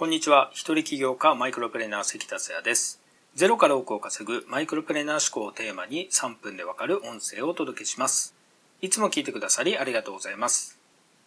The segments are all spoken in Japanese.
こんにちは。一人起業家マイクロプレーナー関達也です。ゼロから億を稼ぐマイクロプレーナー思考をテーマに3分でわかる音声をお届けします。いつも聞いてくださりありがとうございます。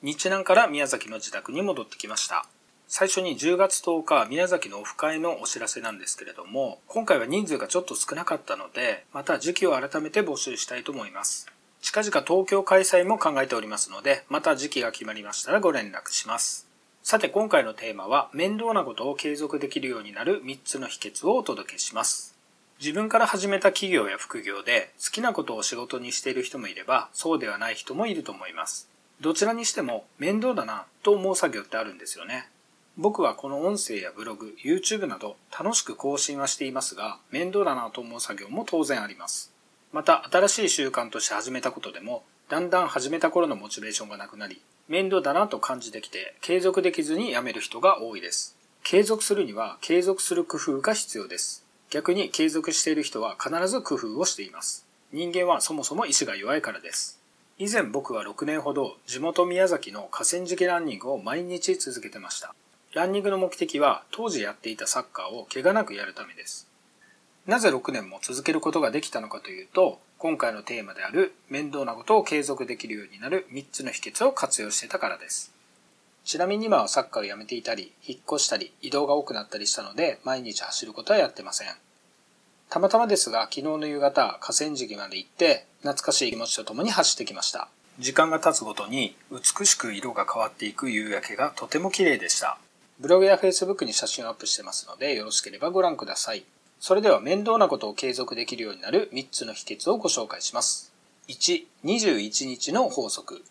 日南から宮崎の自宅に戻ってきました。最初に10月10日宮崎のオフ会のお知らせなんですけれども、今回は人数がちょっと少なかったので、また時期を改めて募集したいと思います。近々東京開催も考えておりますので、また時期が決まりましたらご連絡します。さて今回のテーマは面倒なことを継続できるようになる3つの秘訣をお届けします。自分から始めた企業や副業で好きなことを仕事にしている人もいればそうではない人もいると思います。どちらにしても面倒だなと思う作業ってあるんですよね。僕はこの音声やブログ、YouTube など楽しく更新はしていますが面倒だなと思う作業も当然あります。また新しい習慣として始めたことでもだんだん始めた頃のモチベーションがなくなり面倒だなと感じてきて継続できずにやめる人が多いです。継続するには継続する工夫が必要です。逆に継続している人は必ず工夫をしています。人間はそもそも意志が弱いからです。以前僕は6年ほど地元宮崎の河川敷ランニングを毎日続けてました。ランニングの目的は当時やっていたサッカーを怪我なくやるためです。なぜ6年も続けることができたのかというと、今回のテーマである面倒なことを継続できるようになる3つの秘訣を活用してたからです。ちなみに今はサッカーをやめていたり、引っ越したり、移動が多くなったりしたので、毎日走ることはやってません。たまたまですが、昨日の夕方、河川敷まで行って、懐かしい気持ちとともに走ってきました。時間が経つごとに、美しく色が変わっていく夕焼けがとても綺麗でした。ブログや Facebook に写真をアップしてますので、よろしければご覧ください。それでは面倒なことを継続できるようになる3つの秘訣をご紹介します。1、21日の法則。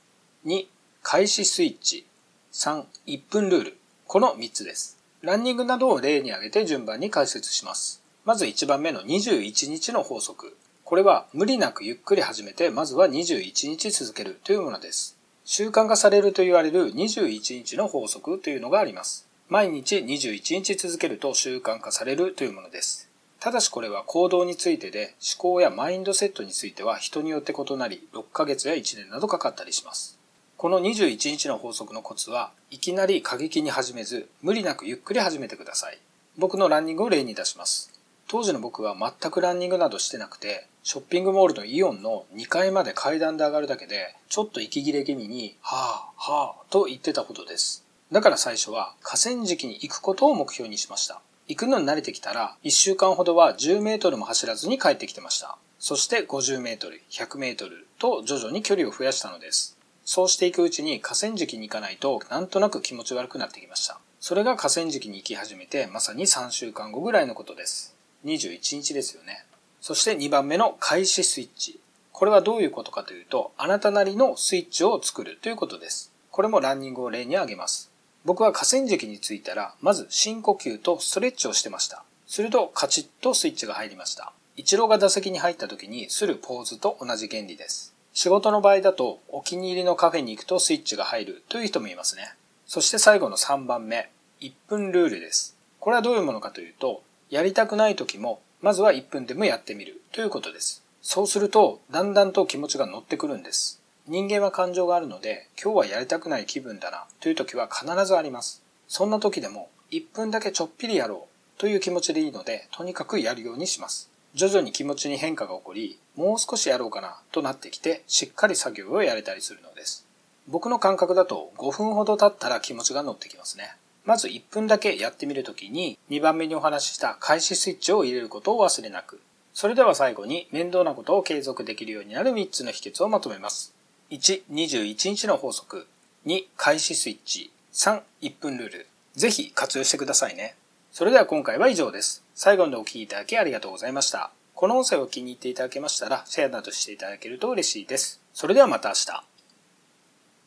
2、開始スイッチ。3、1分ルール。この3つです。ランニングなどを例に挙げて順番に解説します。まず1番目の21日の法則。これは無理なくゆっくり始めて、まずは21日続けるというものです。習慣化されると言われる21日の法則というのがあります。毎日21日続けると習慣化されるというものです。ただしこれは行動についてで思考やマインドセットについては人によって異なり6ヶ月や1年などかかったりします。この21日の法則のコツはいきなり過激に始めず無理なくゆっくり始めてください。僕のランニングを例に出します。当時の僕は全くランニングなどしてなくてショッピングモールのイオンの2階まで階段で上がるだけでちょっと息切れ気味にはぁはぁと言ってたほどです。だから最初は河川敷に行くことを目標にしました。行くのに慣れてきたら、1週間ほどは10メートルも走らずに帰ってきてました。そして50メートル、100メートルと徐々に距離を増やしたのです。そうしていくうちに河川敷に行かないとなんとなく気持ち悪くなってきました。それが河川敷に行き始めてまさに3週間後ぐらいのことです。21日ですよね。そして2番目の開始スイッチ。これはどういうことかというと、あなたなりのスイッチを作るということです。これもランニングを例に挙げます。僕は河川敷に着いたら、まず深呼吸とストレッチをしてました。するとカチッとスイッチが入りました。イチローが打席に入った時にするポーズと同じ原理です。仕事の場合だとお気に入りのカフェに行くとスイッチが入るという人もいますね。そして最後の3番目、1分ルールです。これはどういうものかというと、やりたくない時も、まずは1分でもやってみるということです。そうすると、だんだんと気持ちが乗ってくるんです。人間は感情があるので、今日はやりたくない気分だなという時は必ずあります。そんな時でも、1分だけちょっぴりやろうという気持ちでいいので、とにかくやるようにします。徐々に気持ちに変化が起こり、もう少しやろうかなとなってきて、しっかり作業をやれたりするのです。僕の感覚だと5分ほど経ったら気持ちが乗ってきますね。まず1分だけやってみるときに2番目にお話しした開始スイッチを入れることを忘れなく。それでは最後に面倒なことを継続できるようになる3つの秘訣をまとめます。1、21日の法則。2、開始スイッチ。3、1分ルール。ぜひ活用してくださいね。それでは今回は以上です。最後までお聴きいただきありがとうございました。この音声を気に入っていただけましたら、シェアなどしていただけると嬉しいです。それではまた明日。